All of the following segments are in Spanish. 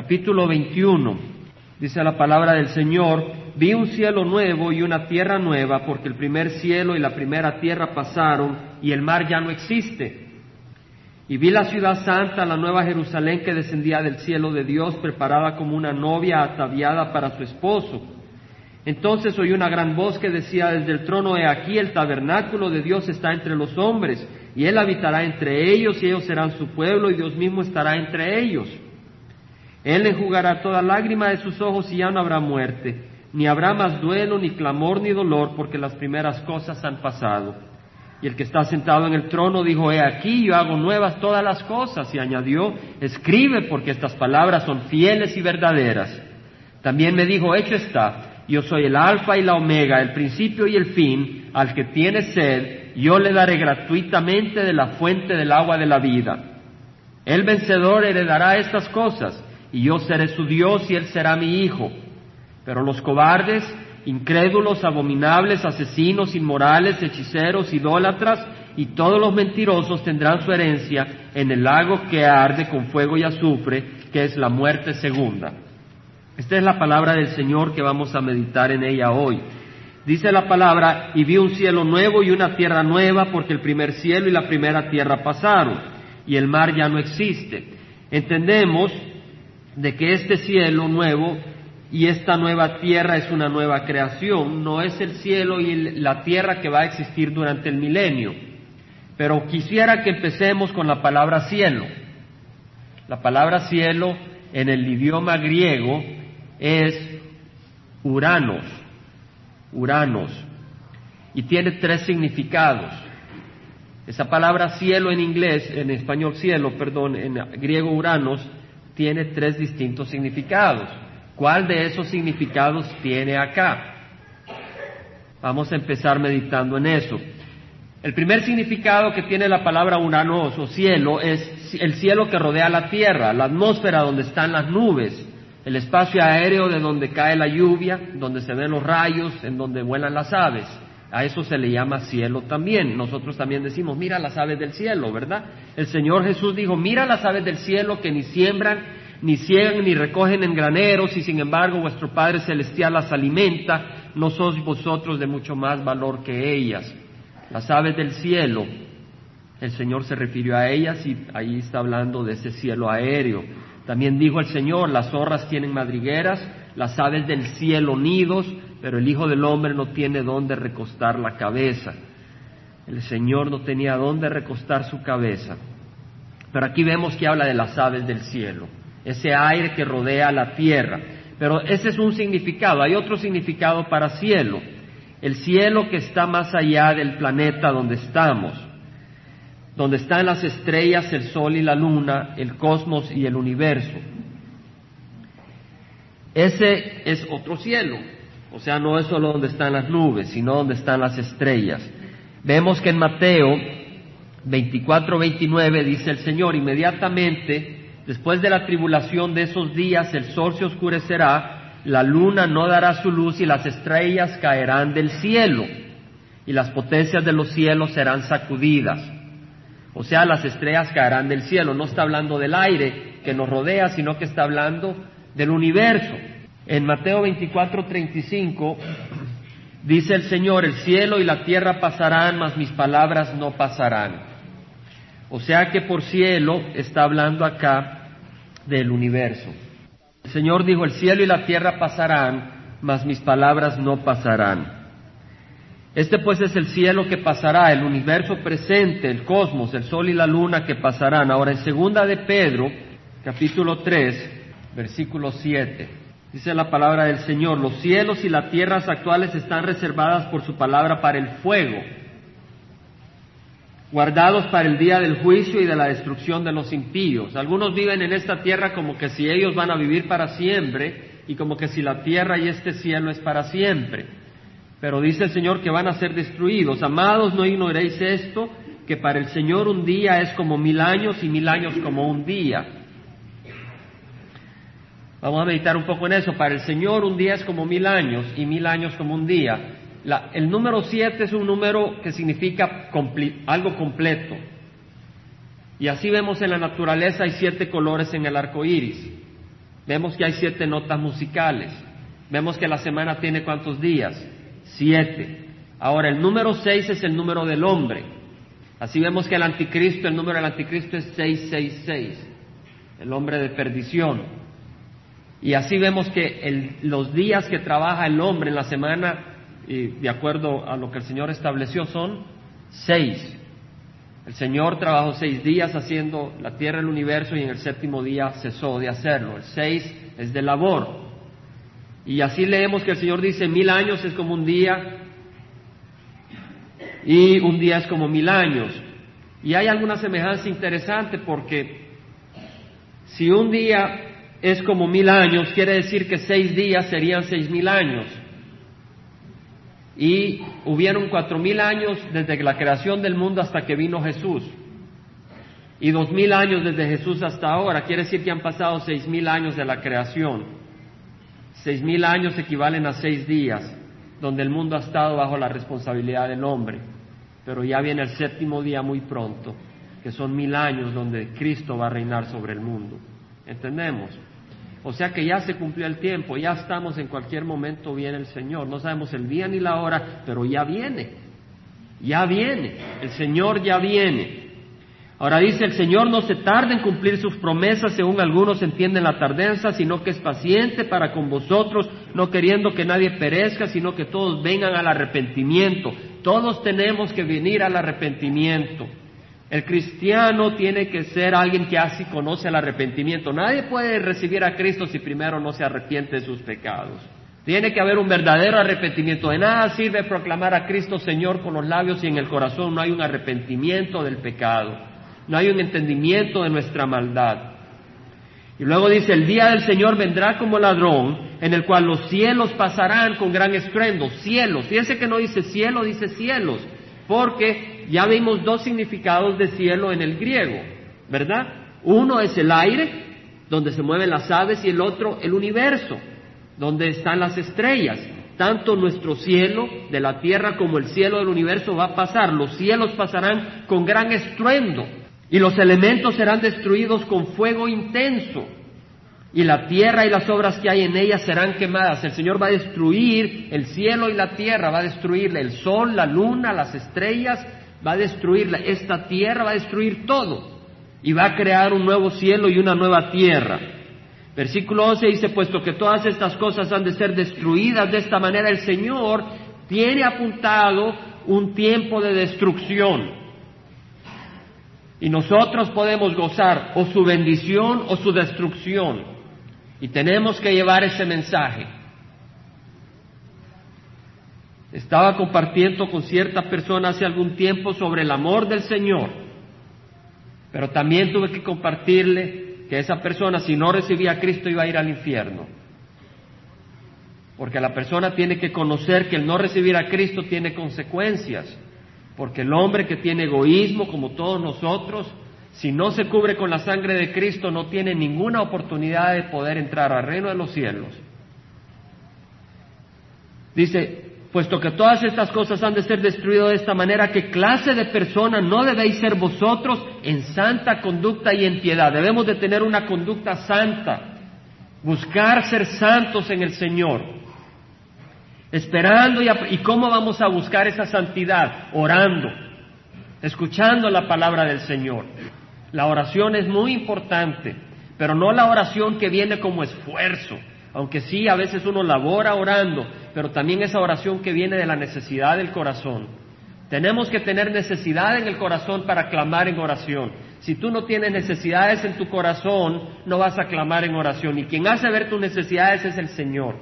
capítulo 21. Dice la palabra del Señor, vi un cielo nuevo y una tierra nueva, porque el primer cielo y la primera tierra pasaron y el mar ya no existe. Y vi la ciudad santa, la nueva Jerusalén que descendía del cielo de Dios, preparada como una novia ataviada para su esposo. Entonces oí una gran voz que decía desde el trono, he aquí el tabernáculo de Dios está entre los hombres, y él habitará entre ellos, y ellos serán su pueblo, y Dios mismo estará entre ellos. Él enjugará toda lágrima de sus ojos y ya no habrá muerte, ni habrá más duelo, ni clamor, ni dolor, porque las primeras cosas han pasado. Y el que está sentado en el trono dijo, he aquí, yo hago nuevas todas las cosas. Y añadió, escribe porque estas palabras son fieles y verdaderas. También me dijo, hecho está, yo soy el alfa y la omega, el principio y el fin, al que tiene sed, yo le daré gratuitamente de la fuente del agua de la vida. El vencedor heredará estas cosas, y yo seré su Dios y él será mi hijo. Pero los cobardes, incrédulos, abominables, asesinos, inmorales, hechiceros, idólatras y todos los mentirosos tendrán su herencia en el lago que arde con fuego y azufre, que es la muerte segunda. Esta es la palabra del Señor que vamos a meditar en ella hoy. Dice la palabra, y vi un cielo nuevo y una tierra nueva, porque el primer cielo y la primera tierra pasaron, y el mar ya no existe. Entendemos de que este cielo nuevo y esta nueva tierra es una nueva creación, no es el cielo y la tierra que va a existir durante el milenio. Pero quisiera que empecemos con la palabra cielo. La palabra cielo en el idioma griego es Uranos, Uranos, y tiene tres significados. Esa palabra cielo en inglés, en español cielo, perdón, en griego Uranos, tiene tres distintos significados. ¿Cuál de esos significados tiene acá? Vamos a empezar meditando en eso. El primer significado que tiene la palabra uranos o cielo es el cielo que rodea la tierra, la atmósfera donde están las nubes, el espacio aéreo de donde cae la lluvia, donde se ven los rayos, en donde vuelan las aves. A eso se le llama cielo también. Nosotros también decimos, mira las aves del cielo, ¿verdad? El Señor Jesús dijo, mira las aves del cielo que ni siembran ni ciegan ni recogen en graneros, y sin embargo vuestro Padre Celestial las alimenta, no sois vosotros de mucho más valor que ellas. Las aves del cielo, el Señor se refirió a ellas y ahí está hablando de ese cielo aéreo. También dijo el Señor, las zorras tienen madrigueras, las aves del cielo nidos, pero el Hijo del Hombre no tiene dónde recostar la cabeza. El Señor no tenía dónde recostar su cabeza. Pero aquí vemos que habla de las aves del cielo ese aire que rodea la tierra. Pero ese es un significado. Hay otro significado para cielo. El cielo que está más allá del planeta donde estamos, donde están las estrellas, el sol y la luna, el cosmos y el universo. Ese es otro cielo. O sea, no es solo donde están las nubes, sino donde están las estrellas. Vemos que en Mateo 24, 29 dice el Señor, inmediatamente Después de la tribulación de esos días el sol se oscurecerá, la luna no dará su luz y las estrellas caerán del cielo y las potencias de los cielos serán sacudidas. O sea, las estrellas caerán del cielo. No está hablando del aire que nos rodea, sino que está hablando del universo. En Mateo 24, 35 dice el Señor, el cielo y la tierra pasarán, mas mis palabras no pasarán. O sea que por cielo está hablando acá del universo. El Señor dijo, el cielo y la tierra pasarán, mas mis palabras no pasarán. Este pues es el cielo que pasará, el universo presente, el cosmos, el sol y la luna que pasarán. Ahora en segunda de Pedro, capítulo 3, versículo 7, dice la palabra del Señor, los cielos y las tierras actuales están reservadas por su palabra para el fuego guardados para el día del juicio y de la destrucción de los impíos. Algunos viven en esta tierra como que si ellos van a vivir para siempre y como que si la tierra y este cielo es para siempre. Pero dice el Señor que van a ser destruidos. Amados, no ignoréis esto, que para el Señor un día es como mil años y mil años como un día. Vamos a meditar un poco en eso. Para el Señor un día es como mil años y mil años como un día el número siete es un número que significa algo completo. Y así vemos en la naturaleza hay siete colores en el arco iris. Vemos que hay siete notas musicales. Vemos que la semana tiene cuántos días? Siete. Ahora, el número seis es el número del hombre. Así vemos que el anticristo, el número del anticristo es 666, el hombre de perdición. Y así vemos que los días que trabaja el hombre en la semana, de acuerdo a lo que el Señor estableció, son seis. El Señor trabajó seis días haciendo la tierra el universo y en el séptimo día cesó de hacerlo. El seis es de labor. Y así leemos que el Señor dice, mil años es como un día y un día es como mil años. Y hay alguna semejanza interesante porque si un día es como mil años, quiere decir que seis días serían seis mil años y hubieron cuatro mil años desde la creación del mundo hasta que vino Jesús y dos mil años desde Jesús hasta ahora. Quiere decir que han pasado seis mil años de la creación. Seis mil años equivalen a seis días, donde el mundo ha estado bajo la responsabilidad del hombre. Pero ya viene el séptimo día muy pronto, que son mil años donde Cristo va a reinar sobre el mundo. ¿Entendemos? O sea que ya se cumplió el tiempo, ya estamos en cualquier momento viene el Señor. No sabemos el día ni la hora, pero ya viene. Ya viene. El Señor ya viene. Ahora dice, el Señor no se tarda en cumplir sus promesas, según algunos entienden la tardanza, sino que es paciente para con vosotros, no queriendo que nadie perezca, sino que todos vengan al arrepentimiento. Todos tenemos que venir al arrepentimiento. El cristiano tiene que ser alguien que así conoce el arrepentimiento. Nadie puede recibir a Cristo si primero no se arrepiente de sus pecados. Tiene que haber un verdadero arrepentimiento. De nada sirve proclamar a Cristo Señor con los labios y en el corazón no hay un arrepentimiento del pecado. No hay un entendimiento de nuestra maldad. Y luego dice, el día del Señor vendrá como ladrón, en el cual los cielos pasarán con gran estruendo. Cielos. Fíjense que no dice cielo, dice cielos. Porque ya vimos dos significados de cielo en el griego, ¿verdad? Uno es el aire, donde se mueven las aves, y el otro el universo, donde están las estrellas. Tanto nuestro cielo de la tierra como el cielo del universo va a pasar. Los cielos pasarán con gran estruendo y los elementos serán destruidos con fuego intenso y la tierra y las obras que hay en ella serán quemadas. El Señor va a destruir el cielo y la tierra, va a destruir el sol, la luna, las estrellas va a destruir esta tierra, va a destruir todo y va a crear un nuevo cielo y una nueva tierra. Versículo 11 dice, puesto que todas estas cosas han de ser destruidas de esta manera, el Señor tiene apuntado un tiempo de destrucción. Y nosotros podemos gozar o su bendición o su destrucción. Y tenemos que llevar ese mensaje. Estaba compartiendo con cierta persona hace algún tiempo sobre el amor del Señor, pero también tuve que compartirle que esa persona si no recibía a Cristo iba a ir al infierno. Porque la persona tiene que conocer que el no recibir a Cristo tiene consecuencias. Porque el hombre que tiene egoísmo, como todos nosotros, si no se cubre con la sangre de Cristo, no tiene ninguna oportunidad de poder entrar al reino de los cielos. Dice, puesto que todas estas cosas han de ser destruidas de esta manera, ¿qué clase de persona no debéis ser vosotros en santa conducta y en piedad? Debemos de tener una conducta santa, buscar ser santos en el Señor, esperando y, y cómo vamos a buscar esa santidad, orando, escuchando la palabra del Señor. La oración es muy importante, pero no la oración que viene como esfuerzo, aunque sí a veces uno labora orando, pero también esa oración que viene de la necesidad del corazón. Tenemos que tener necesidad en el corazón para clamar en oración. Si tú no tienes necesidades en tu corazón, no vas a clamar en oración. Y quien hace ver tus necesidades es el Señor.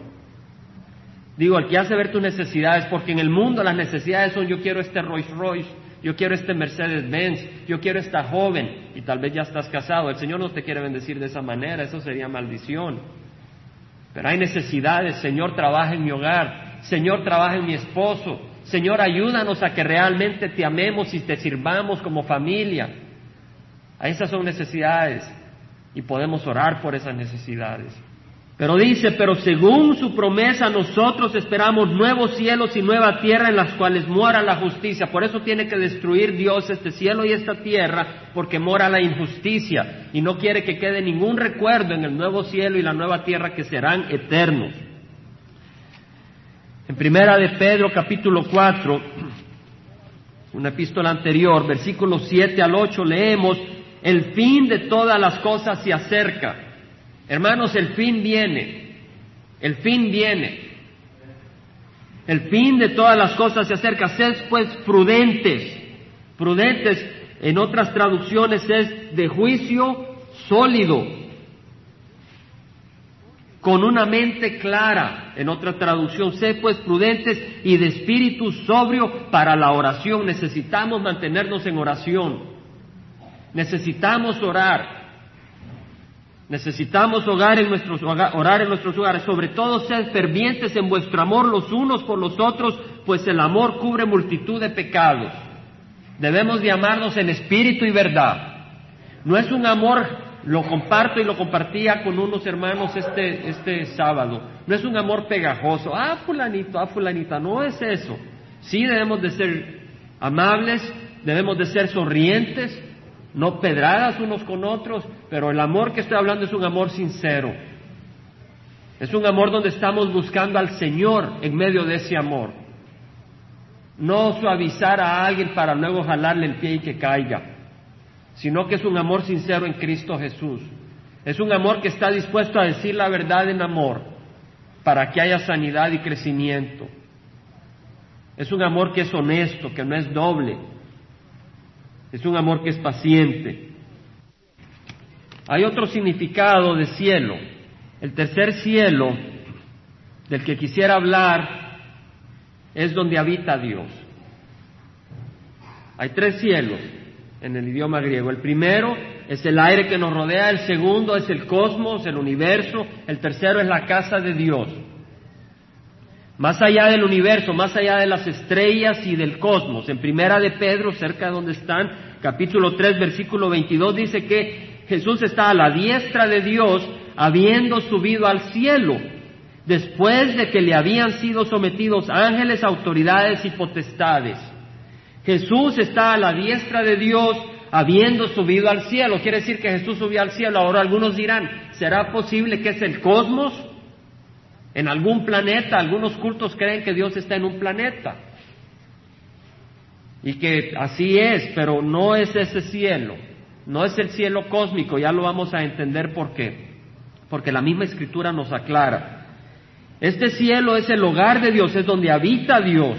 Digo, el que hace ver tus necesidades, porque en el mundo las necesidades son yo quiero este Rolls Royce, yo quiero este Mercedes Benz, yo quiero esta joven, y tal vez ya estás casado. El Señor no te quiere bendecir de esa manera, eso sería maldición. Pero hay necesidades, Señor, trabaja en mi hogar, Señor, trabaja en mi esposo, Señor, ayúdanos a que realmente te amemos y te sirvamos como familia. A esas son necesidades y podemos orar por esas necesidades. Pero dice, pero según su promesa nosotros esperamos nuevos cielos y nueva tierra en las cuales mora la justicia. Por eso tiene que destruir Dios este cielo y esta tierra, porque mora la injusticia y no quiere que quede ningún recuerdo en el nuevo cielo y la nueva tierra que serán eternos. En primera de Pedro capítulo 4, una epístola anterior, versículos 7 al 8, leemos, el fin de todas las cosas se acerca. Hermanos, el fin viene, el fin viene. El fin de todas las cosas se acerca. Sed pues prudentes. Prudentes en otras traducciones es de juicio sólido, con una mente clara. En otra traducción, sed pues prudentes y de espíritu sobrio para la oración. Necesitamos mantenernos en oración. Necesitamos orar. Necesitamos orar en nuestros, orar en nuestros hogares, sobre todo sed fervientes en vuestro amor los unos por los otros, pues el amor cubre multitud de pecados. Debemos de amarnos en espíritu y verdad. No es un amor, lo comparto y lo compartía con unos hermanos este, este sábado, no es un amor pegajoso, ah, fulanito, ah, fulanita, no es eso. Sí debemos de ser amables, debemos de ser sonrientes, no pedradas unos con otros, pero el amor que estoy hablando es un amor sincero. Es un amor donde estamos buscando al Señor en medio de ese amor. No suavizar a alguien para luego jalarle el pie y que caiga, sino que es un amor sincero en Cristo Jesús. Es un amor que está dispuesto a decir la verdad en amor para que haya sanidad y crecimiento. Es un amor que es honesto, que no es doble, es un amor que es paciente. Hay otro significado de cielo. El tercer cielo del que quisiera hablar es donde habita Dios. Hay tres cielos en el idioma griego. El primero es el aire que nos rodea, el segundo es el cosmos, el universo, el tercero es la casa de Dios. Más allá del universo, más allá de las estrellas y del cosmos. En primera de Pedro, cerca de donde están, capítulo 3, versículo 22, dice que Jesús está a la diestra de Dios, habiendo subido al cielo, después de que le habían sido sometidos ángeles, autoridades y potestades. Jesús está a la diestra de Dios, habiendo subido al cielo. Quiere decir que Jesús subió al cielo. Ahora algunos dirán, ¿será posible que es el cosmos? En algún planeta. Algunos cultos creen que Dios está en un planeta. Y que así es, pero no es ese cielo. No es el cielo cósmico, ya lo vamos a entender por qué. Porque la misma escritura nos aclara. Este cielo es el hogar de Dios, es donde habita Dios.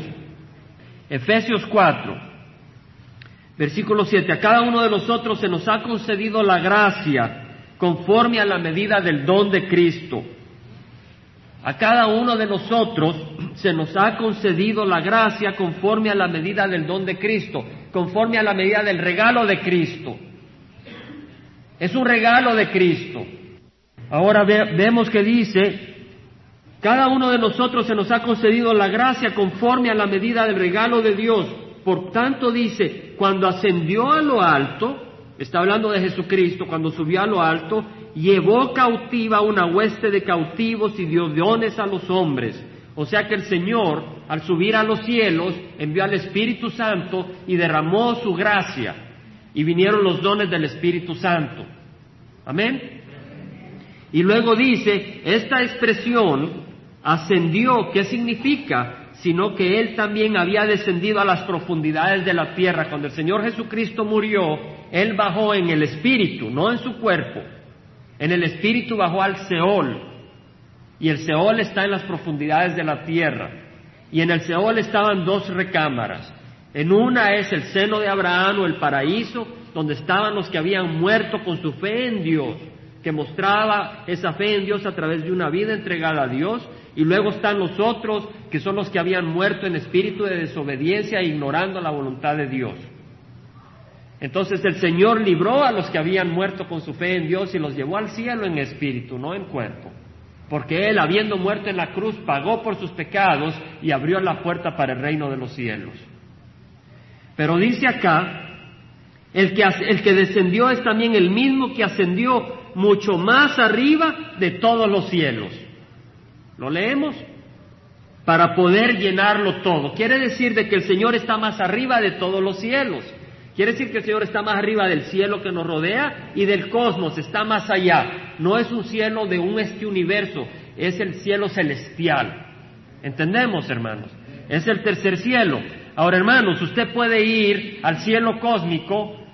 Efesios 4, versículo 7. A cada uno de nosotros se nos ha concedido la gracia conforme a la medida del don de Cristo. A cada uno de nosotros se nos ha concedido la gracia conforme a la medida del don de Cristo, conforme a la medida del regalo de Cristo. Es un regalo de Cristo. Ahora vemos que dice, cada uno de nosotros se nos ha concedido la gracia conforme a la medida del regalo de Dios. Por tanto dice, cuando ascendió a lo alto, está hablando de Jesucristo, cuando subió a lo alto, llevó cautiva una hueste de cautivos y dio dones a los hombres. O sea que el Señor, al subir a los cielos, envió al Espíritu Santo y derramó su gracia. Y vinieron los dones del Espíritu Santo. Amén. Y luego dice, esta expresión ascendió, ¿qué significa? Sino que Él también había descendido a las profundidades de la tierra. Cuando el Señor Jesucristo murió, Él bajó en el Espíritu, no en su cuerpo en el espíritu bajó al Seol, y el Seol está en las profundidades de la tierra. Y en el Seol estaban dos recámaras. En una es el seno de Abraham o el paraíso, donde estaban los que habían muerto con su fe en Dios, que mostraba esa fe en Dios a través de una vida entregada a Dios. Y luego están los otros, que son los que habían muerto en espíritu de desobediencia, ignorando la voluntad de Dios. Entonces el Señor libró a los que habían muerto con su fe en Dios y los llevó al cielo en espíritu, no en cuerpo. Porque Él, habiendo muerto en la cruz, pagó por sus pecados y abrió la puerta para el reino de los cielos. Pero dice acá, El que, el que descendió es también el mismo que ascendió mucho más arriba de todos los cielos. ¿Lo leemos? Para poder llenarlo todo. Quiere decir de que el Señor está más arriba de todos los cielos. Quiere decir que el Señor está más arriba del cielo que nos rodea y del cosmos, está más allá. No es un cielo de un este universo, es el cielo celestial. ¿Entendemos, hermanos? Es el tercer cielo. Ahora, hermanos, usted puede ir al cielo cósmico,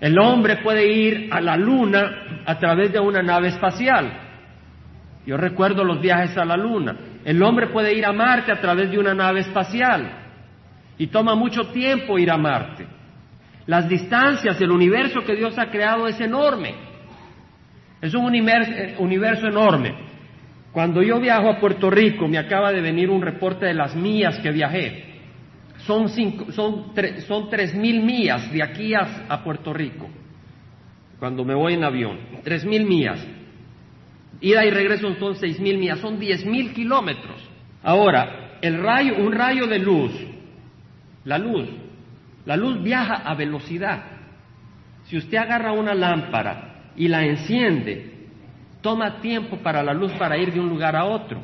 el hombre puede ir a la luna a través de una nave espacial. Yo recuerdo los viajes a la luna. El hombre puede ir a Marte a través de una nave espacial. Y toma mucho tiempo ir a Marte. Las distancias, el universo que Dios ha creado es enorme. Es un universo, universo enorme. Cuando yo viajo a Puerto Rico, me acaba de venir un reporte de las millas que viajé. Son, cinco, son, son tres mil millas de aquí a, a, Puerto Rico, cuando me voy en avión. Tres mil millas. Ida y regreso son seis mil millas, son diez mil kilómetros. Ahora, el rayo, un rayo de luz, la luz, la luz viaja a velocidad. Si usted agarra una lámpara y la enciende, toma tiempo para la luz para ir de un lugar a otro.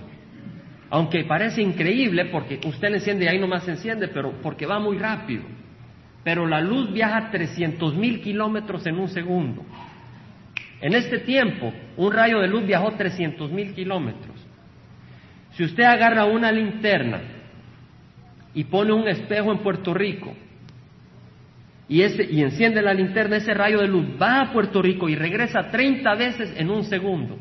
Aunque parece increíble porque usted la enciende y ahí nomás se enciende, pero porque va muy rápido. Pero la luz viaja 300 mil kilómetros en un segundo. En este tiempo, un rayo de luz viajó 300 mil kilómetros. Si usted agarra una linterna y pone un espejo en Puerto Rico y, ese, y enciende la linterna, ese rayo de luz va a Puerto Rico y regresa 30 veces en un segundo.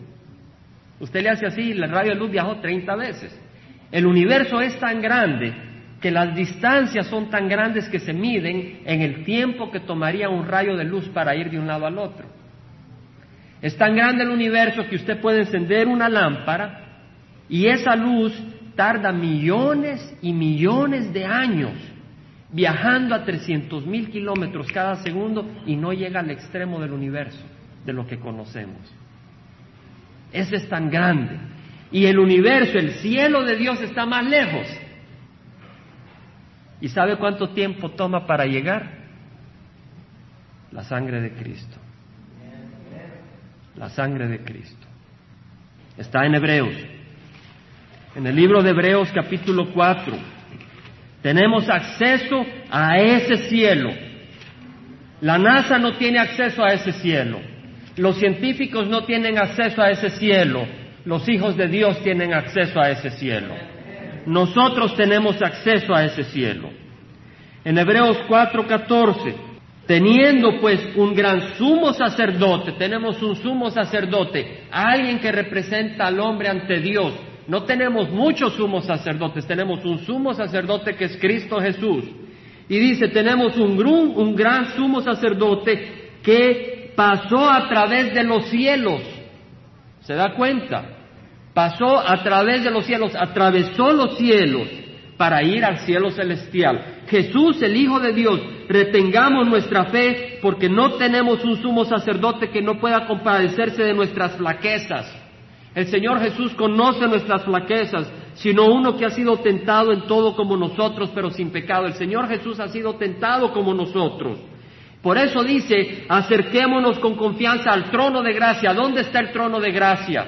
Usted le hace así el rayo de luz viajó 30 veces. El universo es tan grande que las distancias son tan grandes que se miden en el tiempo que tomaría un rayo de luz para ir de un lado al otro. Es tan grande el universo que usted puede encender una lámpara y esa luz tarda millones y millones de años viajando a 300 mil kilómetros cada segundo y no llega al extremo del universo, de lo que conocemos. Ese es tan grande. Y el universo, el cielo de Dios está más lejos. ¿Y sabe cuánto tiempo toma para llegar? La sangre de Cristo. La sangre de Cristo. Está en Hebreos. En el libro de Hebreos capítulo 4 tenemos acceso a ese cielo. La NASA no tiene acceso a ese cielo. Los científicos no tienen acceso a ese cielo. Los hijos de Dios tienen acceso a ese cielo. Nosotros tenemos acceso a ese cielo. En Hebreos 4:14, teniendo pues un gran sumo sacerdote, tenemos un sumo sacerdote, alguien que representa al hombre ante Dios, no tenemos muchos sumos sacerdotes, tenemos un sumo sacerdote que es Cristo Jesús. Y dice, tenemos un, un gran sumo sacerdote que pasó a través de los cielos. ¿Se da cuenta? Pasó a través de los cielos, atravesó los cielos para ir al cielo celestial. Jesús, el Hijo de Dios, retengamos nuestra fe porque no tenemos un sumo sacerdote que no pueda compadecerse de nuestras flaquezas el Señor Jesús conoce nuestras flaquezas, sino uno que ha sido tentado en todo como nosotros, pero sin pecado. El Señor Jesús ha sido tentado como nosotros. Por eso dice, acerquémonos con confianza al trono de gracia. ¿Dónde está el trono de gracia?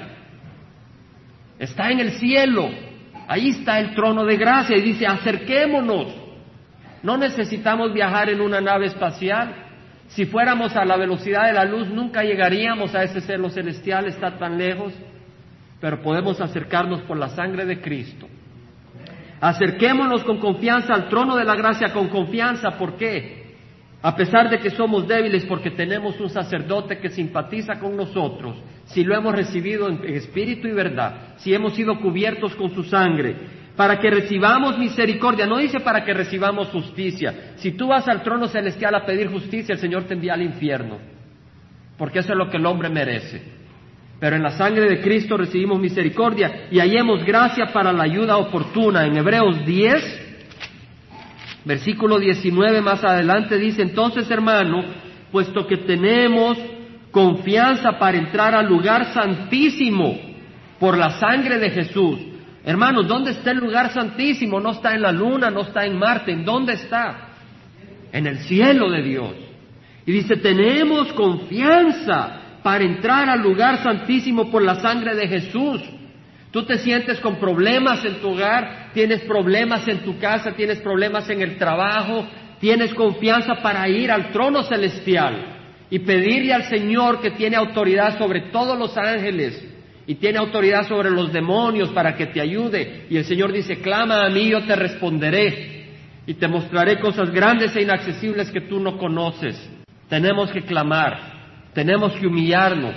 Está en el cielo. Ahí está el trono de gracia y dice, acerquémonos. No necesitamos viajar en una nave espacial. Si fuéramos a la velocidad de la luz, nunca llegaríamos a ese cielo celestial, está tan lejos pero podemos acercarnos por la sangre de Cristo. Acerquémonos con confianza al trono de la gracia, con confianza, ¿por qué? A pesar de que somos débiles, porque tenemos un sacerdote que simpatiza con nosotros, si lo hemos recibido en espíritu y verdad, si hemos sido cubiertos con su sangre, para que recibamos misericordia, no dice para que recibamos justicia. Si tú vas al trono celestial a pedir justicia, el Señor te envía al infierno, porque eso es lo que el hombre merece. Pero en la sangre de Cristo recibimos misericordia y hallemos gracia para la ayuda oportuna. En Hebreos 10, versículo 19 más adelante dice, entonces hermano, puesto que tenemos confianza para entrar al lugar santísimo por la sangre de Jesús. Hermanos, ¿dónde está el lugar santísimo? No está en la luna, no está en Marte, ¿en dónde está? En el cielo de Dios. Y dice, tenemos confianza para entrar al lugar santísimo por la sangre de Jesús. Tú te sientes con problemas en tu hogar, tienes problemas en tu casa, tienes problemas en el trabajo, tienes confianza para ir al trono celestial y pedirle al Señor que tiene autoridad sobre todos los ángeles y tiene autoridad sobre los demonios para que te ayude. Y el Señor dice, clama a mí, yo te responderé y te mostraré cosas grandes e inaccesibles que tú no conoces. Tenemos que clamar, tenemos que humillarnos.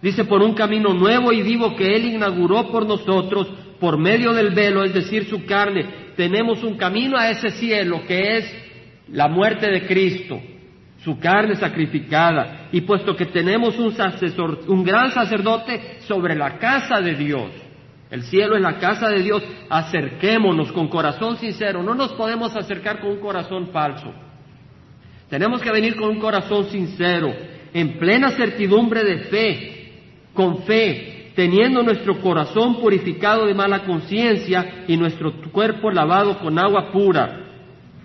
Dice, por un camino nuevo y vivo que Él inauguró por nosotros, por medio del velo, es decir, su carne, tenemos un camino a ese cielo que es la muerte de Cristo, su carne sacrificada, y puesto que tenemos un, un gran sacerdote sobre la casa de Dios, el cielo es la casa de Dios, acerquémonos con corazón sincero, no nos podemos acercar con un corazón falso. Tenemos que venir con un corazón sincero, en plena certidumbre de fe, con fe, teniendo nuestro corazón purificado de mala conciencia y nuestro cuerpo lavado con agua pura.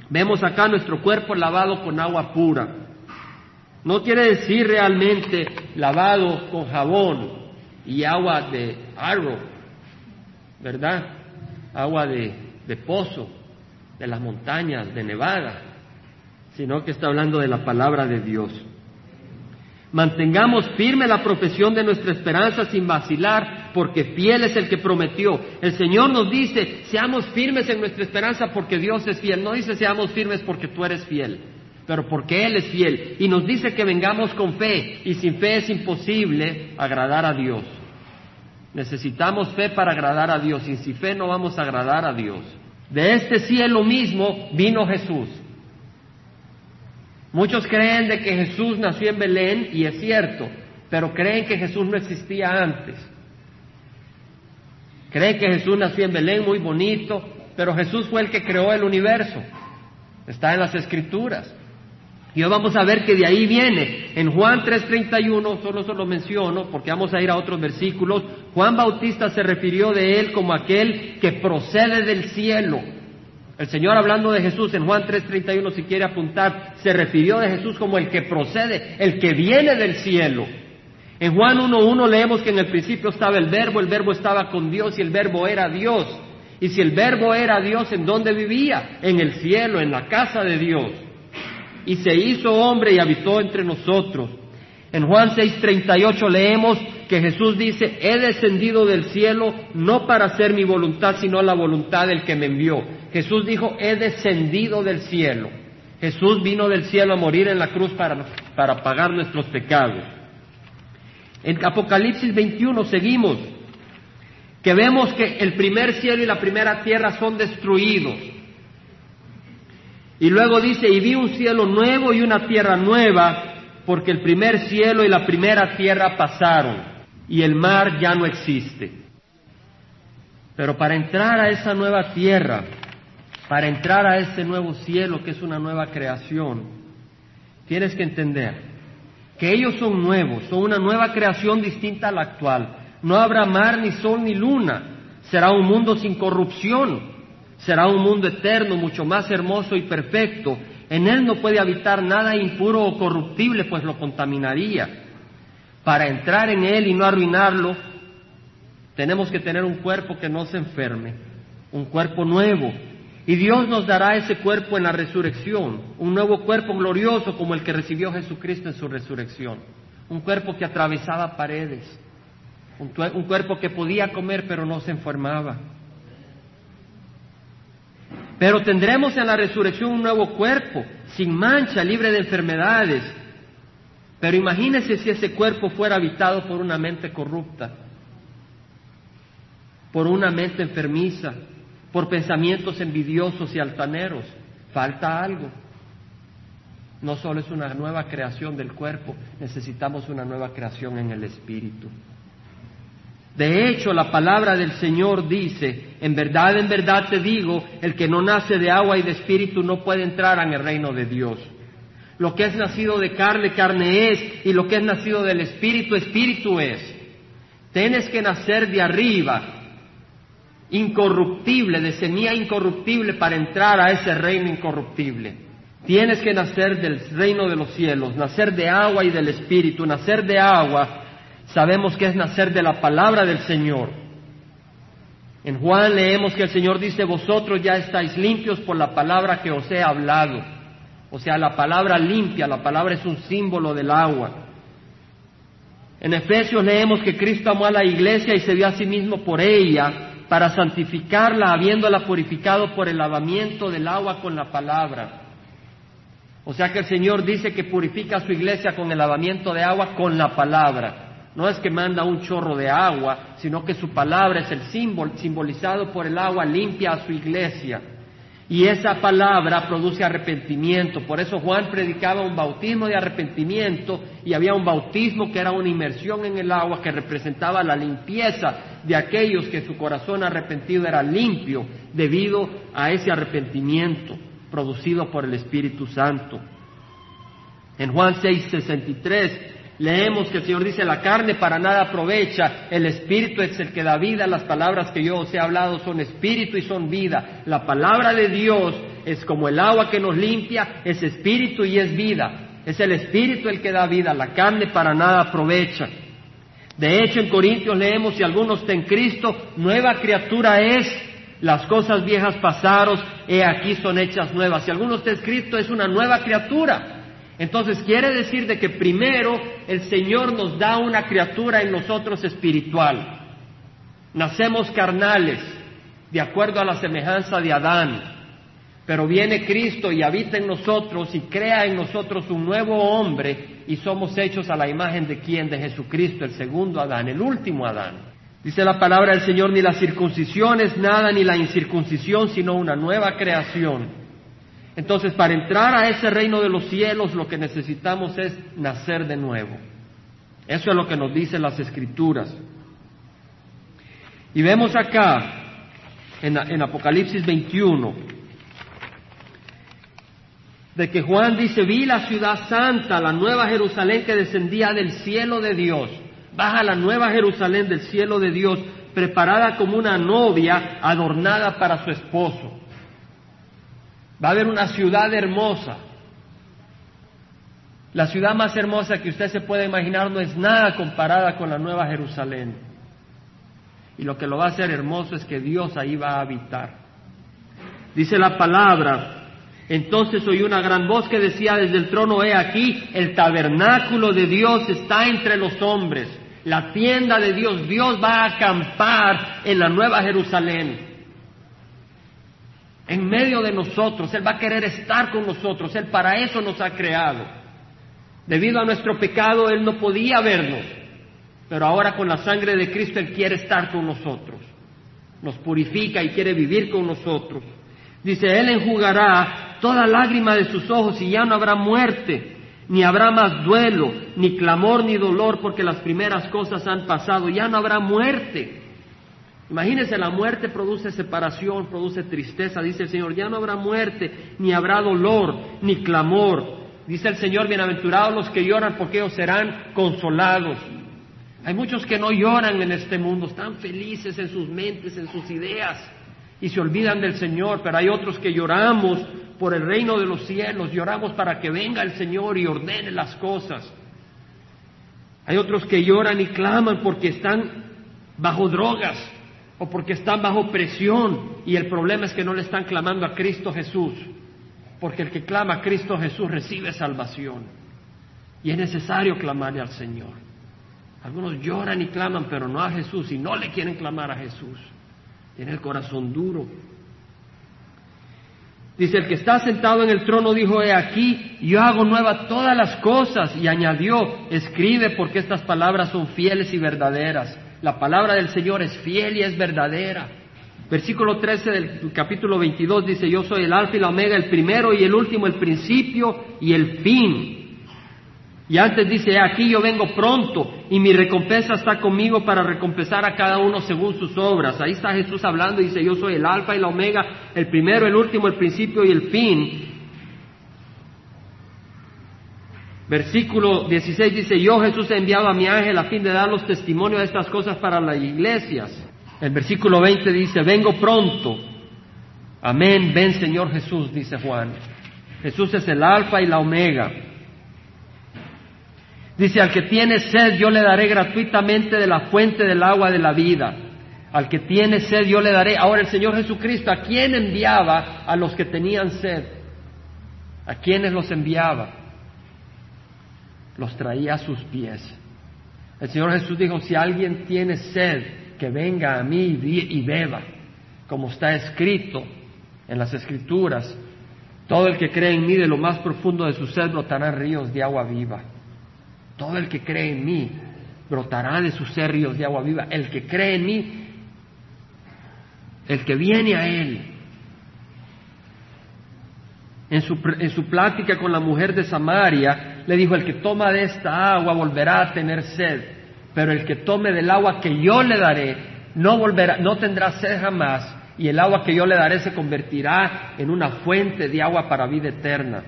Vemos acá nuestro cuerpo lavado con agua pura. No quiere decir realmente lavado con jabón y agua de arroz, ¿verdad? Agua de, de pozo, de las montañas, de Nevada sino que está hablando de la palabra de Dios. Mantengamos firme la profesión de nuestra esperanza sin vacilar, porque fiel es el que prometió. El Señor nos dice, seamos firmes en nuestra esperanza porque Dios es fiel. No dice seamos firmes porque tú eres fiel, pero porque Él es fiel. Y nos dice que vengamos con fe, y sin fe es imposible agradar a Dios. Necesitamos fe para agradar a Dios, y sin fe no vamos a agradar a Dios. De este cielo mismo vino Jesús. Muchos creen de que Jesús nació en Belén y es cierto, pero creen que Jesús no existía antes. Creen que Jesús nació en Belén muy bonito, pero Jesús fue el que creó el universo. Está en las escrituras. Y hoy vamos a ver que de ahí viene. En Juan 3:31, solo se lo menciono porque vamos a ir a otros versículos, Juan Bautista se refirió de él como aquel que procede del cielo el Señor hablando de Jesús en Juan 3:31, si quiere apuntar, se refirió de Jesús como el que procede, el que viene del cielo. En Juan 1.1 leemos que en el principio estaba el verbo, el verbo estaba con Dios y el verbo era Dios. Y si el verbo era Dios, ¿en dónde vivía? En el cielo, en la casa de Dios. Y se hizo hombre y habitó entre nosotros. En Juan 6:38 leemos que Jesús dice, he descendido del cielo no para hacer mi voluntad, sino la voluntad del que me envió. Jesús dijo, he descendido del cielo. Jesús vino del cielo a morir en la cruz para, para pagar nuestros pecados. En Apocalipsis 21 seguimos, que vemos que el primer cielo y la primera tierra son destruidos. Y luego dice, y vi un cielo nuevo y una tierra nueva, porque el primer cielo y la primera tierra pasaron, y el mar ya no existe. Pero para entrar a esa nueva tierra, para entrar a ese nuevo cielo que es una nueva creación, tienes que entender que ellos son nuevos, son una nueva creación distinta a la actual. No habrá mar, ni sol, ni luna. Será un mundo sin corrupción. Será un mundo eterno, mucho más hermoso y perfecto. En él no puede habitar nada impuro o corruptible, pues lo contaminaría. Para entrar en él y no arruinarlo, tenemos que tener un cuerpo que no se enferme, un cuerpo nuevo, y Dios nos dará ese cuerpo en la resurrección, un nuevo cuerpo glorioso como el que recibió Jesucristo en su resurrección. Un cuerpo que atravesaba paredes, un, cuerpo que podía comer pero no se enfermaba. Pero tendremos en la resurrección un nuevo cuerpo, sin mancha, libre de enfermedades. Pero imagínese si ese cuerpo fuera habitado por una mente corrupta, por una mente enfermiza, por pensamientos envidiosos y altaneros. Falta algo. No solo es una nueva creación del cuerpo, necesitamos una nueva creación en el espíritu. De hecho, la palabra del Señor dice, en verdad, en verdad te digo, el que no nace de agua y de espíritu no puede entrar en el reino de Dios. Lo que es nacido de carne, carne es, y lo que es nacido del espíritu, espíritu es. Tienes que nacer de arriba, incorruptible, de semilla incorruptible para entrar a ese reino incorruptible. Tienes que nacer del reino de los cielos, nacer de agua y del Espíritu. Nacer de agua sabemos que es nacer de la palabra del Señor. En Juan leemos que el Señor dice, vosotros ya estáis limpios por la palabra que os he hablado. O sea, la palabra limpia, la palabra es un símbolo del agua. En Efesios leemos que Cristo amó a la iglesia y se dio a sí mismo por ella para santificarla, habiéndola purificado por el lavamiento del agua con la palabra. O sea que el Señor dice que purifica a su iglesia con el lavamiento de agua con la palabra. No es que manda un chorro de agua, sino que su palabra es el símbolo, simbolizado por el agua, limpia a su iglesia. Y esa palabra produce arrepentimiento. Por eso Juan predicaba un bautismo de arrepentimiento y había un bautismo que era una inmersión en el agua que representaba la limpieza de aquellos que su corazón arrepentido era limpio debido a ese arrepentimiento producido por el Espíritu Santo. En Juan 6:63 Leemos que el Señor dice, la carne para nada aprovecha, el espíritu es el que da vida, las palabras que yo os he hablado son espíritu y son vida. La palabra de Dios es como el agua que nos limpia, es espíritu y es vida. Es el espíritu el que da vida, la carne para nada aprovecha. De hecho, en Corintios leemos, si alguno está en Cristo, nueva criatura es, las cosas viejas pasaron, he aquí son hechas nuevas. Si alguno está en Cristo, es una nueva criatura. Entonces quiere decir de que primero el Señor nos da una criatura en nosotros espiritual. Nacemos carnales, de acuerdo a la semejanza de Adán. Pero viene Cristo y habita en nosotros y crea en nosotros un nuevo hombre y somos hechos a la imagen de quién? De Jesucristo, el segundo Adán, el último Adán. Dice la palabra del Señor, ni la circuncisión es nada, ni la incircuncisión, sino una nueva creación entonces, para entrar a ese reino de los cielos, lo que necesitamos es nacer de nuevo. Eso es lo que nos dicen las escrituras. Y vemos acá, en, Apocalipsis 21, de que Juan dice, vi la ciudad santa, la nueva Jerusalén que descendía del cielo de Dios. Baja la nueva Jerusalén del cielo de Dios, preparada como una novia adornada para su esposo. Va a haber una ciudad hermosa. La ciudad más hermosa que usted se puede imaginar no es nada comparada con la Nueva Jerusalén. Y lo que lo va a hacer hermoso es que Dios ahí va a habitar. Dice la palabra, entonces oí una gran voz que decía desde el trono, he aquí, el tabernáculo de Dios está entre los hombres, la tienda de Dios, Dios va a acampar en la Nueva Jerusalén en medio de nosotros, Él va a querer estar con nosotros, Él para eso nos ha creado. Debido a nuestro pecado, Él no podía vernos, pero ahora con la sangre de Cristo Él quiere estar con nosotros, nos purifica y quiere vivir con nosotros. Dice, Él enjugará toda lágrima de sus ojos y ya no habrá muerte, ni habrá más duelo, ni clamor, ni dolor, porque las primeras cosas han pasado, ya no habrá muerte. Imagínense, la muerte produce separación, produce tristeza. Dice el Señor, ya no habrá muerte, ni habrá dolor, ni clamor. Dice el Señor, bienaventurados los que lloran, porque ellos serán consolados. Hay muchos que no lloran en este mundo, están felices en sus mentes, en sus ideas, y se olvidan del Señor, pero hay otros que lloramos por el reino de los cielos, lloramos para que venga el Señor y ordene las cosas. Hay otros que lloran y claman porque están bajo drogas, o porque están bajo presión y el problema es que no le están clamando a Cristo Jesús, porque el que clama a Cristo Jesús recibe salvación y es necesario clamarle al Señor. Algunos lloran y claman, pero no a Jesús y no le quieren clamar a Jesús. Tiene el corazón duro. Dice, el que está sentado en el trono dijo, he aquí, yo hago nueva todas las cosas. Y añadió, escribe porque estas palabras son fieles y verdaderas. La palabra del Señor es fiel y es verdadera. Versículo 13 del capítulo 22 dice, yo soy el alfa y la omega, el primero y el último, el principio y el fin. Y antes dice, aquí yo vengo pronto y mi recompensa está conmigo para recompensar a cada uno según sus obras. Ahí está Jesús hablando y dice, yo soy el alfa y la omega, el primero, el último, el principio y el fin. Versículo 16 dice, yo Jesús he enviado a mi ángel a fin de dar los testimonios de estas cosas para las iglesias. El versículo 20 dice, vengo pronto. Amén, ven Señor Jesús, dice Juan. Jesús es el alfa y la omega. Dice, al que tiene sed yo le daré gratuitamente de la fuente del agua de la vida. Al que tiene sed yo le daré. Ahora el Señor Jesucristo, ¿a quién enviaba a los que tenían sed? ¿A quiénes los enviaba? Los traía a sus pies. El Señor Jesús dijo, si alguien tiene sed, que venga a mí y beba, como está escrito en las Escrituras. Todo el que cree en mí de lo más profundo de su ser brotarán ríos de agua viva. Todo el que cree en mí brotará de su ser ríos de agua viva. El que cree en mí, el que viene a él. En su, en su plática con la mujer de Samaria, le dijo, el que toma de esta agua volverá a tener sed, pero el que tome del agua que yo le daré, no volverá, no tendrá sed jamás, y el agua que yo le daré se convertirá en una fuente de agua para vida eterna.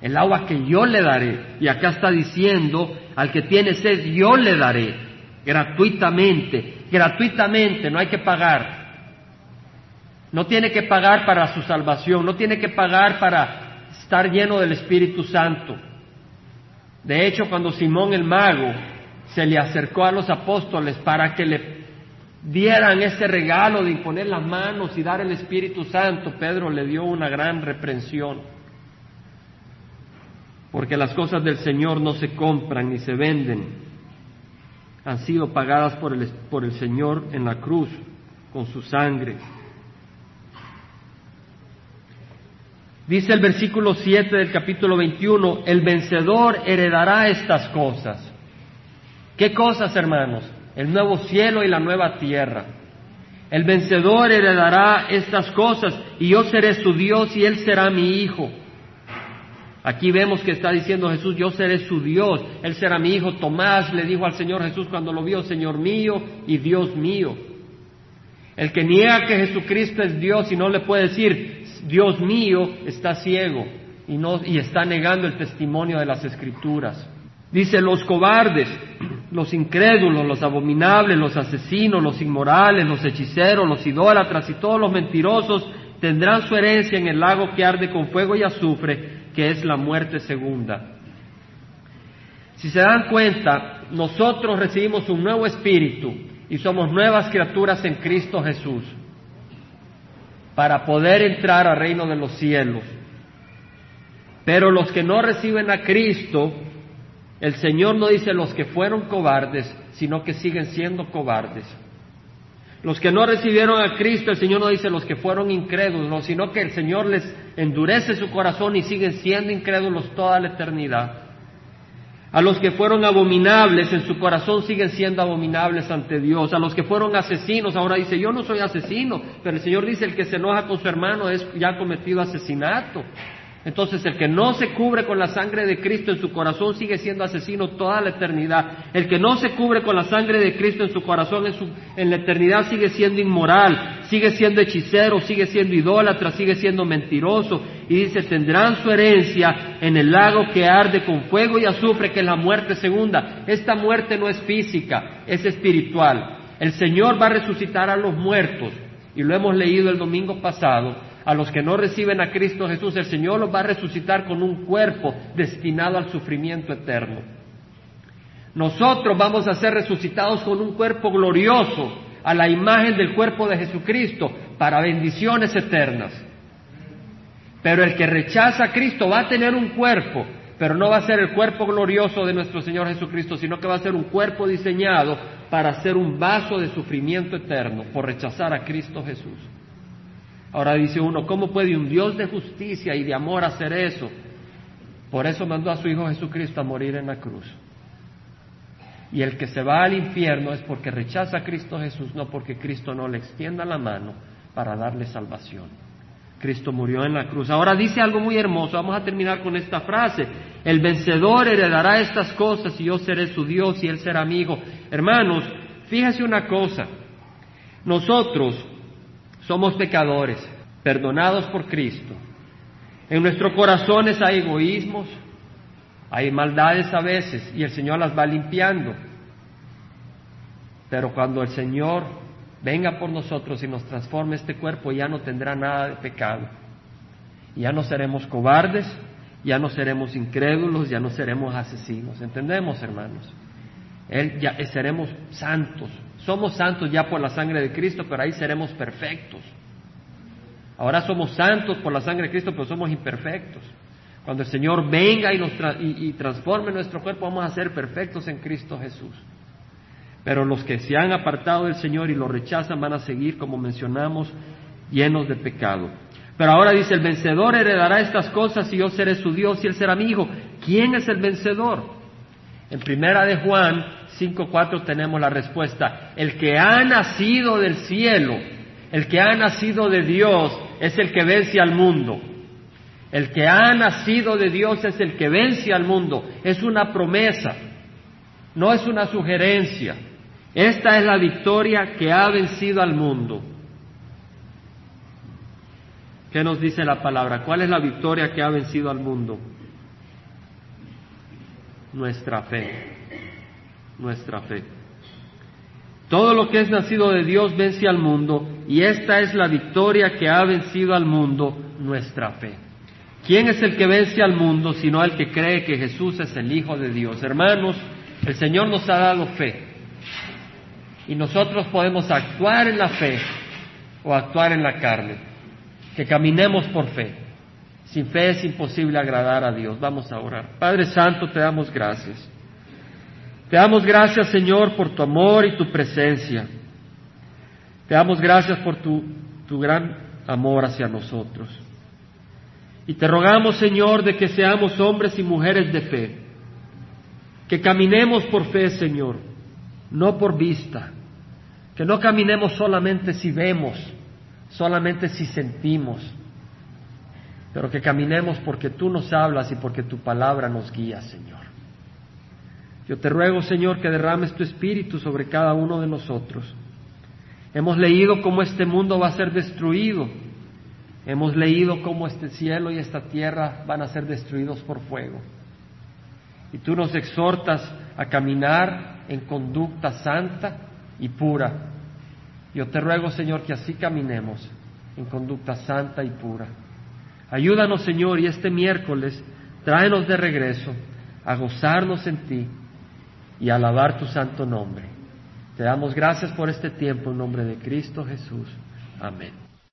El agua que yo le daré, y acá está diciendo, al que tiene sed yo le daré, gratuitamente, gratuitamente, no hay que pagar. No tiene que pagar para su salvación, no tiene que pagar para estar lleno del Espíritu Santo. De hecho, cuando Simón el mago se le acercó a los apóstoles para que le dieran ese regalo de imponer las manos y dar el Espíritu Santo, Pedro le dio una gran reprensión. Porque las cosas del Señor no se compran ni se venden, han sido pagadas por el, por el Señor en la cruz con su sangre. Dice el versículo 7 del capítulo 21, el vencedor heredará estas cosas. ¿Qué cosas, hermanos? el nuevo cielo y la nueva tierra. El vencedor heredará estas cosas y yo seré su Dios y él será mi hijo. Aquí vemos que está diciendo Jesús, yo seré su Dios, él será mi hijo. Tomás le dijo al Señor Jesús cuando lo vio, Señor mío y Dios mío. El que niega que Jesucristo es Dios y no le puede decir, Dios mío, está ciego y, no, y está negando el testimonio de las Escrituras. Dice, los cobardes, los incrédulos, los abominables, los asesinos, los inmorales, los hechiceros, los idólatras y todos los mentirosos tendrán su herencia en el lago que arde con fuego y azufre, que es la muerte segunda. Si se dan cuenta, nosotros recibimos un nuevo espíritu y somos nuevas criaturas en Cristo Jesús para poder entrar al reino de los cielos. Pero los que no reciben a Cristo, el Señor no dice los que fueron cobardes, sino que siguen siendo cobardes. Los que no recibieron a Cristo, el Señor no dice los que fueron incrédulos, sino que el Señor les endurece su corazón y siguen siendo incrédulos toda la eternidad. A los que fueron abominables en su corazón siguen siendo abominables ante Dios. A los que fueron asesinos, ahora dice, yo no soy asesino, pero el Señor dice, el que se enoja con su hermano es ya ha cometido asesinato. Entonces el que no se cubre con la sangre de Cristo en su corazón sigue siendo asesino toda la eternidad. El que no se cubre con la sangre de Cristo en su corazón en, la eternidad sigue siendo inmoral, sigue siendo hechicero, sigue siendo idólatra, sigue siendo mentiroso. Y dice, tendrán su herencia en el lago que arde con fuego y azufre, que es la muerte segunda. Esta muerte no es física, es espiritual. El Señor va a resucitar a los muertos. Y lo hemos leído el domingo pasado a los que no reciben a Cristo Jesús, el Señor los va a resucitar con un cuerpo destinado al sufrimiento eterno. Nosotros vamos a ser resucitados con un cuerpo glorioso a la imagen del cuerpo de Jesucristo para bendiciones eternas. Pero el que rechaza a Cristo va a tener un cuerpo, pero no va a ser el cuerpo glorioso de nuestro Señor Jesucristo, sino que va a ser un cuerpo diseñado para ser un vaso de sufrimiento eterno por rechazar a Cristo Jesús. Ahora dice uno, ¿cómo puede un Dios de justicia y de amor hacer eso? Por eso mandó a su Hijo Jesucristo a morir en la cruz. Y el que se va al infierno es porque rechaza a Cristo Jesús, no porque Cristo no le extienda la mano para darle salvación. Cristo murió en la cruz. Ahora dice algo muy hermoso, vamos a terminar con esta frase. El vencedor heredará estas cosas y yo seré su Dios y él será amigo. Hermanos, fíjese una cosa. Nosotros somos pecadores, perdonados por Cristo. En nuestros corazones hay egoísmos, hay maldades a veces y el Señor las va limpiando. Pero cuando el Señor venga por nosotros y nos transforme este cuerpo, ya no tendrá nada de pecado. Ya no seremos cobardes, ya no seremos incrédulos, ya no seremos asesinos. ¿Entendemos, hermanos? Él ya seremos santos. Somos santos ya por la sangre de Cristo, pero ahí seremos perfectos. Ahora somos santos por la sangre de Cristo, pero somos imperfectos. Cuando el Señor venga y, nos y transforme nuestro cuerpo, vamos a ser perfectos en Cristo Jesús. Pero los que se han apartado del Señor y lo rechazan van a seguir, como mencionamos, llenos de pecado. Pero ahora dice, el vencedor heredará estas cosas y yo seré su Dios y él será mi hijo. ¿Quién es el vencedor? En primera de Juan 5.4 tenemos la respuesta. El que ha nacido del cielo, el que ha nacido de Dios, es el que vence al mundo. El que ha nacido de Dios es el que vence al mundo. Es una promesa, no es una sugerencia. Esta es la victoria que ha vencido al mundo. ¿Qué nos dice la palabra? ¿Cuál es la victoria que ha vencido al mundo? Nuestra fe. Nuestra fe. Todo lo que es nacido de Dios vence al mundo y esta es la victoria que ha vencido al mundo, nuestra fe. ¿Quién es el que vence al mundo sino el que cree que Jesús es el Hijo de Dios? Hermanos, el Señor nos ha dado fe y nosotros podemos actuar en la fe o actuar en la carne que caminemos por fe. Sin fe es imposible agradar a Dios. Vamos a orar. Padre Santo, te damos gracias. Te damos gracias, Señor, por tu amor y tu presencia. Te damos gracias por tu, tu gran amor hacia nosotros. Y te rogamos, Señor, de que seamos hombres y mujeres de fe. Que caminemos por fe, Señor, no por vista. Que no caminemos solamente si vemos, solamente si sentimos, pero que caminemos porque tú nos hablas y porque tu palabra nos guía, Señor. Yo te ruego, Señor, que derrames tu espíritu sobre cada uno de nosotros. Hemos leído cómo este mundo va a ser destruido. Hemos leído cómo este cielo y esta tierra van a ser destruidos por fuego. Y tú nos exhortas a caminar en conducta santa y pura yo te ruego, Señor, que así caminemos en conducta santa y pura. Ayúdanos, Señor, y este miércoles tráenos de regreso a gozarnos en ti y alabar tu santo nombre. Te damos gracias por este tiempo en nombre de Cristo Jesús. Amén.